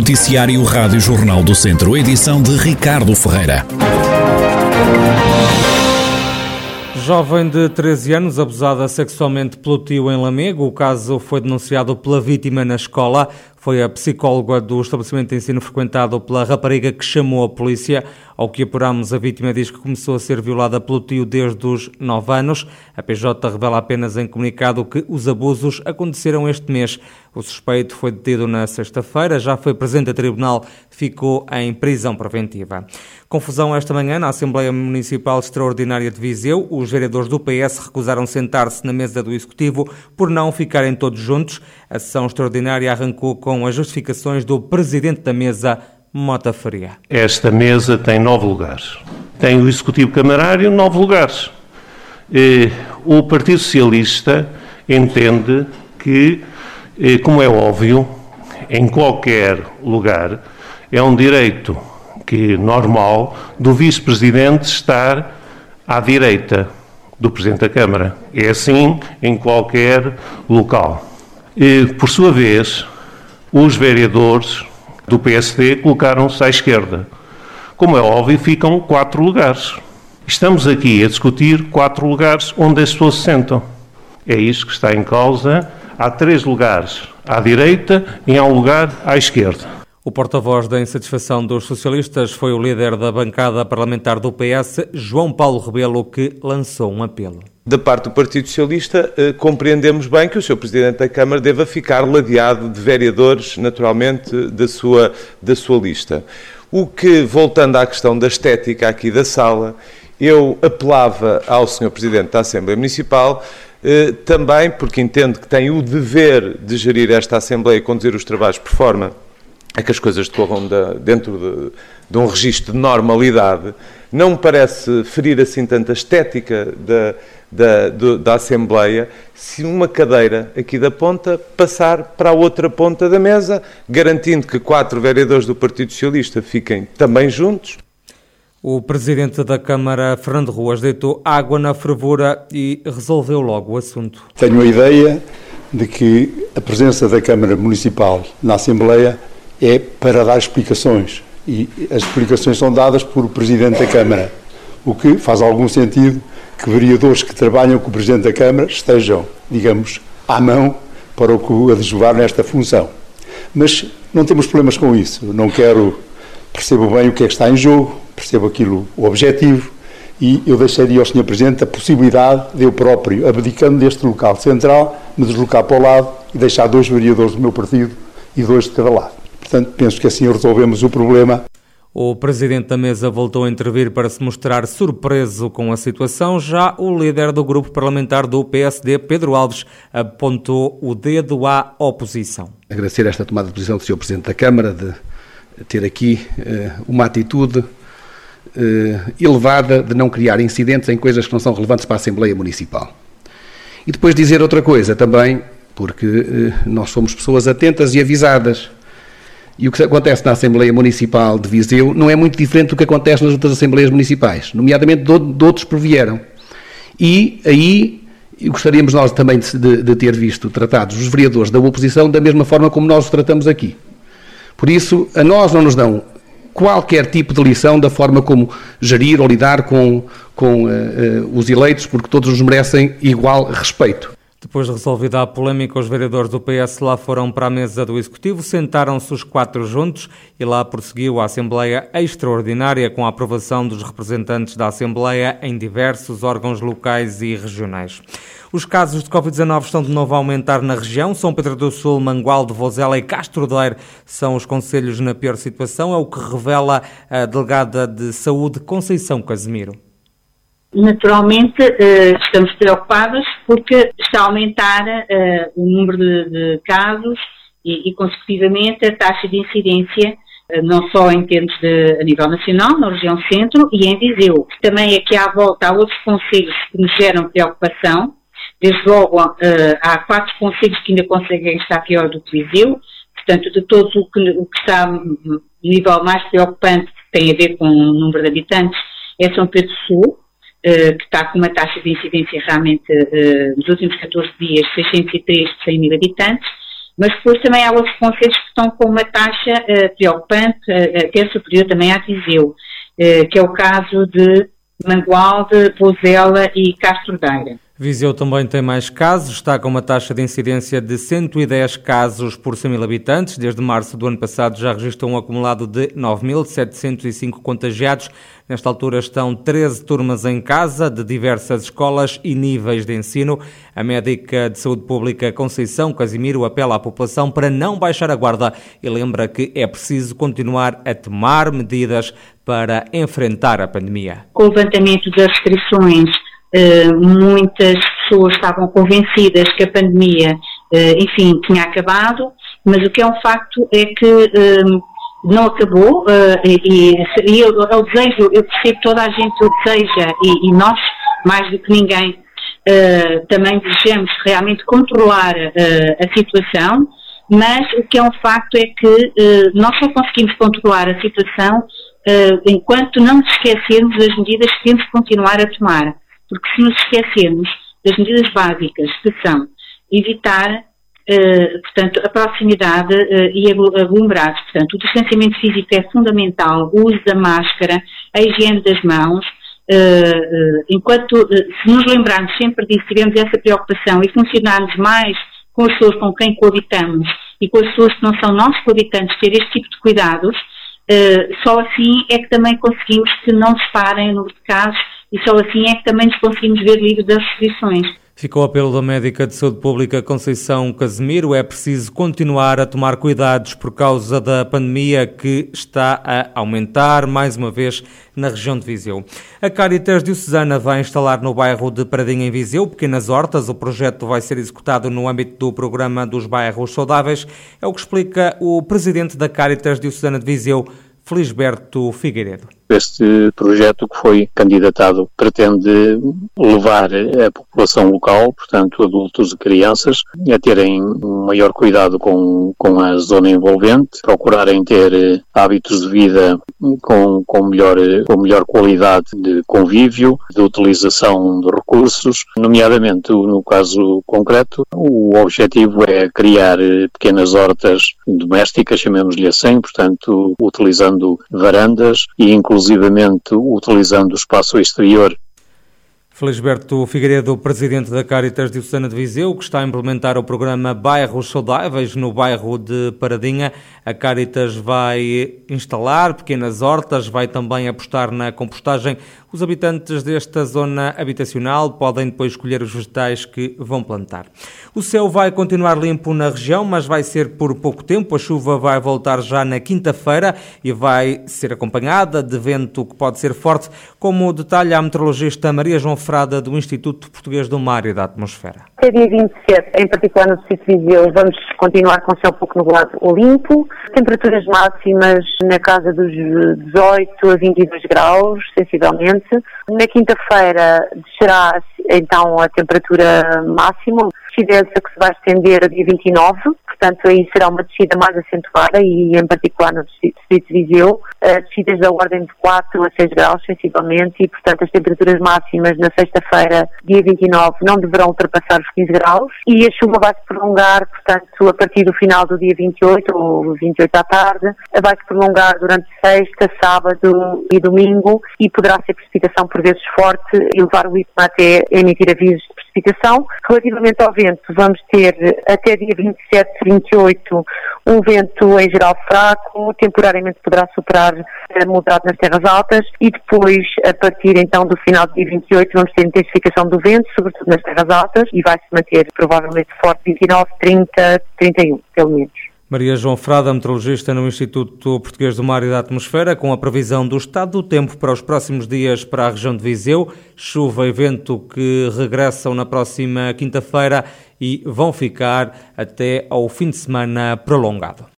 Noticiário Rádio Jornal do Centro, edição de Ricardo Ferreira. Jovem de 13 anos abusada sexualmente pelo tio em Lamego. O caso foi denunciado pela vítima na escola. Foi a psicóloga do estabelecimento de ensino frequentado pela rapariga que chamou a polícia. Ao que apuramos, a vítima diz que começou a ser violada pelo tio desde os 9 anos. A PJ revela apenas em comunicado que os abusos aconteceram este mês. O suspeito foi detido na sexta-feira, já foi presente a tribunal, ficou em prisão preventiva. Confusão esta manhã na Assembleia Municipal Extraordinária de Viseu. Os vereadores do PS recusaram sentar-se na mesa do Executivo por não ficarem todos juntos. A sessão extraordinária arrancou com as justificações do presidente da mesa, Mota Faria. Esta mesa tem nove lugares. Tem o Executivo Camarário, nove lugares. O Partido Socialista entende que, como é óbvio, em qualquer lugar, é um direito que normal do vice-presidente estar à direita do presidente da Câmara. É assim em qualquer local. E, por sua vez, os vereadores do PSD colocaram-se à esquerda. Como é óbvio, ficam quatro lugares. Estamos aqui a discutir quatro lugares onde as pessoas se sentam. É isso que está em causa. Há três lugares à direita e há um lugar à esquerda. O porta-voz da insatisfação dos socialistas foi o líder da bancada parlamentar do PS, João Paulo Rebelo, que lançou um apelo. Da parte do Partido Socialista, eh, compreendemos bem que o Sr. Presidente da Câmara deva ficar ladeado de vereadores, naturalmente, da sua, da sua lista. O que, voltando à questão da estética aqui da sala, eu apelava ao Sr. Presidente da Assembleia Municipal eh, também porque entendo que tem o dever de gerir esta Assembleia e conduzir os trabalhos por forma a que as coisas decorram de, dentro de, de, um registro de normalidade, não me parece ferir assim tanta estética da, da, da Assembleia se uma cadeira aqui da ponta passar para a outra ponta da mesa, garantindo que quatro vereadores do Partido Socialista fiquem também juntos. O presidente da Câmara, Fernando Ruas, deitou água na fervura e resolveu logo o assunto. Tenho a ideia de que a presença da Câmara Municipal na Assembleia é para dar explicações. E as explicações são dadas por o Presidente da Câmara, o que faz algum sentido que vereadores que trabalham com o Presidente da Câmara estejam, digamos, à mão para o adjuvar nesta função. Mas não temos problemas com isso. Não quero, percebo bem o que é que está em jogo, percebo aquilo, o objetivo, e eu deixaria ao Sr. Presidente a possibilidade de eu próprio, abdicando deste local central, me deslocar para o lado e deixar dois vereadores do meu partido e dois de cada lado. Portanto, penso que assim resolvemos o problema. O presidente da mesa voltou a intervir para se mostrar surpreso com a situação. Já o líder do grupo parlamentar do PSD, Pedro Alves, apontou o dedo à oposição. Agradecer esta tomada de posição do Sr. Presidente da Câmara de ter aqui uh, uma atitude uh, elevada de não criar incidentes em coisas que não são relevantes para a Assembleia Municipal. E depois dizer outra coisa também, porque uh, nós somos pessoas atentas e avisadas e o que acontece na Assembleia Municipal de Viseu não é muito diferente do que acontece nas outras Assembleias Municipais, nomeadamente de, de outros que provieram. E aí gostaríamos nós também de, de, ter visto tratados os vereadores da oposição da mesma forma como nós os tratamos aqui. Por isso, a nós não nos dão qualquer tipo de lição da forma como gerir ou lidar com, com uh, uh, os eleitos, porque todos os merecem igual respeito. Depois de resolvida a polémica, os vereadores do PS lá foram para a mesa do Executivo, sentaram-se os quatro juntos e lá prosseguiu a Assembleia Extraordinária com a aprovação dos representantes da Assembleia em diversos órgãos locais e regionais. Os casos de Covid-19 estão de novo a aumentar na região. São Pedro do Sul, Mangualde, Vozela e Castro Daire são os conselhos na pior situação, é o que revela a delegada de Saúde Conceição Casemiro. Naturalmente, uh, estamos preocupados porque está a aumentar uh, o número de, casos e, consecutivamente, a taxa de incidência, uh, não só em termos de, a nível nacional, na região centro e em Viseu. Também aqui à volta há outros conselhos que nos geram preocupação. Desde logo, há quatro conselhos que ainda conseguem estar pior do que Viseu. Portanto, de todos o que, o que está no nível mais preocupante, que tem a ver com o número de habitantes, é São Pedro Sul, que está com uma taxa de incidência realmente, nos últimos 14 dias, 603 por 100 mil habitantes. Mas depois também há outros conselhos que estão com uma taxa uh, preocupante, até superior também à Viseu, que é o caso de Mangualde, Pozela e Castro Daire. Viseu também tem mais casos, está com uma taxa de incidência de 110 casos por 100 mil habitantes. Desde março do ano passado já registrou um acumulado de 9.705 contagiados. Nesta altura estão 13 turmas em casa, de diversas escolas e níveis de ensino. A médica de saúde pública Conceição Casimiro apela à população para não baixar a guarda e lembra que é preciso continuar a tomar medidas para enfrentar a pandemia. Com o levantamento das restrições muitas pessoas estavam convencidas que a pandemia, uh, enfim, tinha acabado, mas o que é um facto é que uh, não acabou e, e eu, eu, desejo, eu percebo toda a gente o deseja e, e nós, mais do que ninguém, também desejamos realmente controlar a situação, mas o que é um facto é que nós só conseguimos controlar a situação enquanto não nos esquecermos das medidas que temos que continuar a tomar porque se nos esquecermos das medidas básicas que são evitar, uh, portanto, a proximidade uh, e aglomerados, portanto, o distanciamento físico é fundamental, o uso da máscara, a higiene das mãos, uh, enquanto, se nos lembrarmos sempre disso, tivermos essa preocupação e funcionarmos mais com as pessoas com quem coabitamos e com as pessoas que não são nossos coabitantes, ter este tipo de cuidados, só assim é que também conseguimos que não se parem o número de casos e só assim é que também nos conseguimos ver livres das restrições. Ficou o apelo da médica de saúde pública Conceição Casemiro. É preciso continuar a tomar cuidados por causa da pandemia que está a aumentar mais uma vez na região de Viseu. A Caritas Diocesana vai instalar no bairro de Pradinha em Viseu pequenas hortas. O projeto vai ser executado no âmbito do programa dos bairros saudáveis. É o que explica o presidente da Caritas Diocesana de Viseu, Felisberto Figueiredo. Este projeto que foi candidatado pretende levar a população local, portanto adultos e crianças, a terem maior cuidado com, com a zona envolvente, procurarem ter eh, hábitos de vida com, com, melhor, com melhor qualidade de convívio, de utilização de recursos, nomeadamente no caso concreto, o objetivo é criar eh, pequenas hortas domésticas, chamemos-lhe assim, portanto utilizando varandas e inclusive exclusivamente utilizando o espaço exterior Felisberto Figueiredo, presidente da Caritas Diocesana de Viseu, que está a implementar o programa Bairros Saudáveis no bairro de Paradinha. A Caritas vai instalar pequenas hortas, vai também apostar na compostagem. Os habitantes desta zona habitacional podem depois escolher os vegetais que vão plantar. O céu vai continuar limpo na região, mas vai ser por pouco tempo. A chuva vai voltar já na quinta-feira e vai ser acompanhada de vento que pode ser forte, como detalha a meteorologista Maria João Frada do Instituto Português do Mar e da Atmosfera. Até dia 27, em particular no Distrito de Viseu, vamos continuar com céu pouco nublado ou limpo. Temperaturas máximas na casa dos 18 a 22 graus, sensivelmente. Na quinta-feira descerá então a temperatura máxima, descida que se vai estender a dia 29, portanto aí será uma descida mais acentuada e em particular no distrito de Viseu, descidas da ordem de 4 a 6 graus sensivelmente e portanto as temperaturas máximas na sexta-feira, dia 29, não deverão ultrapassar os 15 graus. E a chuva vai se prolongar, portanto a partir do final do dia 28 ou 28 à tarde, vai se prolongar durante sexta, sábado e domingo e poderá ser precipitação por vezes forte e levar o IPMA até emitir avisos de precipitação. Relativamente ao vento, vamos ter até dia 27, 28 um vento em geral fraco, temporariamente poderá superar a moderado nas terras altas e depois, a partir então do final do dia 28, vamos ter intensificação do vento, sobretudo nas terras altas, e vai se manter provavelmente forte 29, 30, 31, pelo menos. Maria João Frada, meteorologista no Instituto Português do Mar e da Atmosfera, com a previsão do estado do tempo para os próximos dias para a região de Viseu, chuva e vento que regressam na próxima quinta-feira e vão ficar até ao fim de semana prolongado.